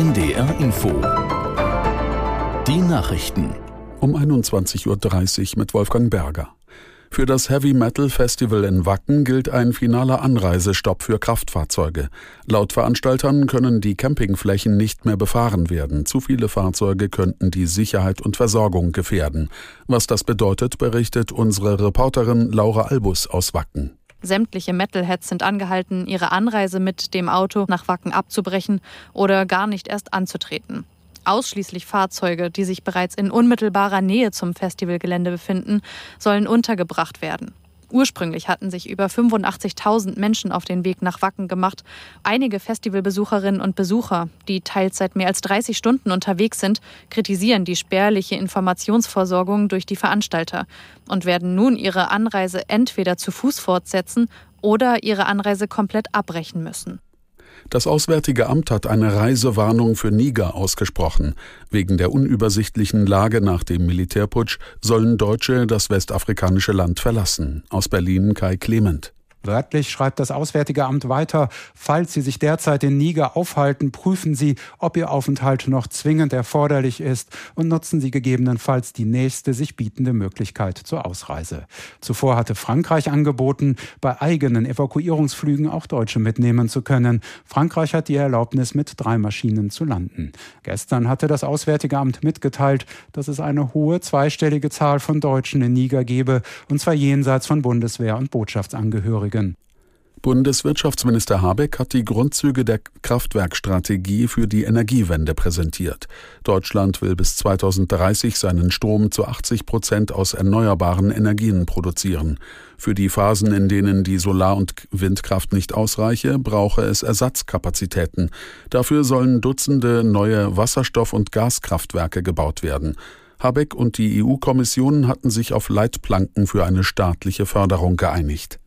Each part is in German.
NDR Info. Die Nachrichten. Um 21.30 Uhr mit Wolfgang Berger. Für das Heavy Metal Festival in Wacken gilt ein finaler Anreisestopp für Kraftfahrzeuge. Laut Veranstaltern können die Campingflächen nicht mehr befahren werden. Zu viele Fahrzeuge könnten die Sicherheit und Versorgung gefährden. Was das bedeutet, berichtet unsere Reporterin Laura Albus aus Wacken. Sämtliche Metalheads sind angehalten, ihre Anreise mit dem Auto nach Wacken abzubrechen oder gar nicht erst anzutreten. Ausschließlich Fahrzeuge, die sich bereits in unmittelbarer Nähe zum Festivalgelände befinden, sollen untergebracht werden. Ursprünglich hatten sich über 85.000 Menschen auf den Weg nach Wacken gemacht. Einige Festivalbesucherinnen und Besucher, die teils seit mehr als 30 Stunden unterwegs sind, kritisieren die spärliche Informationsversorgung durch die Veranstalter und werden nun ihre Anreise entweder zu Fuß fortsetzen oder ihre Anreise komplett abbrechen müssen. Das Auswärtige Amt hat eine Reisewarnung für Niger ausgesprochen. Wegen der unübersichtlichen Lage nach dem Militärputsch sollen Deutsche das westafrikanische Land verlassen. Aus Berlin Kai Clement. Wörtlich schreibt das Auswärtige Amt weiter, falls Sie sich derzeit in Niger aufhalten, prüfen Sie, ob Ihr Aufenthalt noch zwingend erforderlich ist und nutzen Sie gegebenenfalls die nächste sich bietende Möglichkeit zur Ausreise. Zuvor hatte Frankreich angeboten, bei eigenen Evakuierungsflügen auch Deutsche mitnehmen zu können. Frankreich hat die Erlaubnis, mit drei Maschinen zu landen. Gestern hatte das Auswärtige Amt mitgeteilt, dass es eine hohe zweistellige Zahl von Deutschen in Niger gebe, und zwar jenseits von Bundeswehr und Botschaftsangehörigen. Angehörigen. Bundeswirtschaftsminister Habeck hat die Grundzüge der Kraftwerkstrategie für die Energiewende präsentiert. Deutschland will bis 2030 seinen Strom zu 80 Prozent aus erneuerbaren Energien produzieren. Für die Phasen, in denen die Solar- und Windkraft nicht ausreiche, brauche es Ersatzkapazitäten. Dafür sollen Dutzende neue Wasserstoff- und Gaskraftwerke gebaut werden. Habeck und die EU-Kommission hatten sich auf Leitplanken für eine staatliche Förderung geeinigt.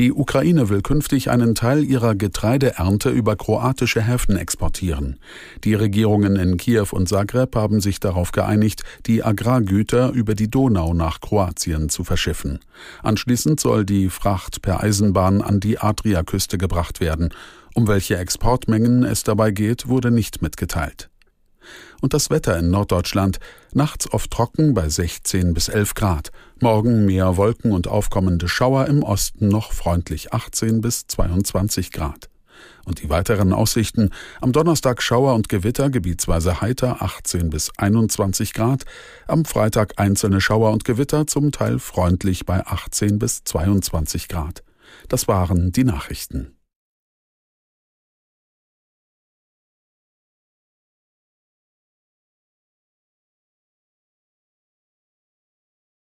Die Ukraine will künftig einen Teil ihrer Getreideernte über kroatische Häfen exportieren. Die Regierungen in Kiew und Zagreb haben sich darauf geeinigt, die Agrargüter über die Donau nach Kroatien zu verschiffen. Anschließend soll die Fracht per Eisenbahn an die Adriaküste gebracht werden. Um welche Exportmengen es dabei geht, wurde nicht mitgeteilt. Und das Wetter in Norddeutschland. Nachts oft trocken bei 16 bis 11 Grad. Morgen mehr Wolken und aufkommende Schauer, im Osten noch freundlich 18 bis 22 Grad. Und die weiteren Aussichten. Am Donnerstag Schauer und Gewitter, gebietsweise heiter 18 bis 21 Grad. Am Freitag einzelne Schauer und Gewitter, zum Teil freundlich bei 18 bis 22 Grad. Das waren die Nachrichten.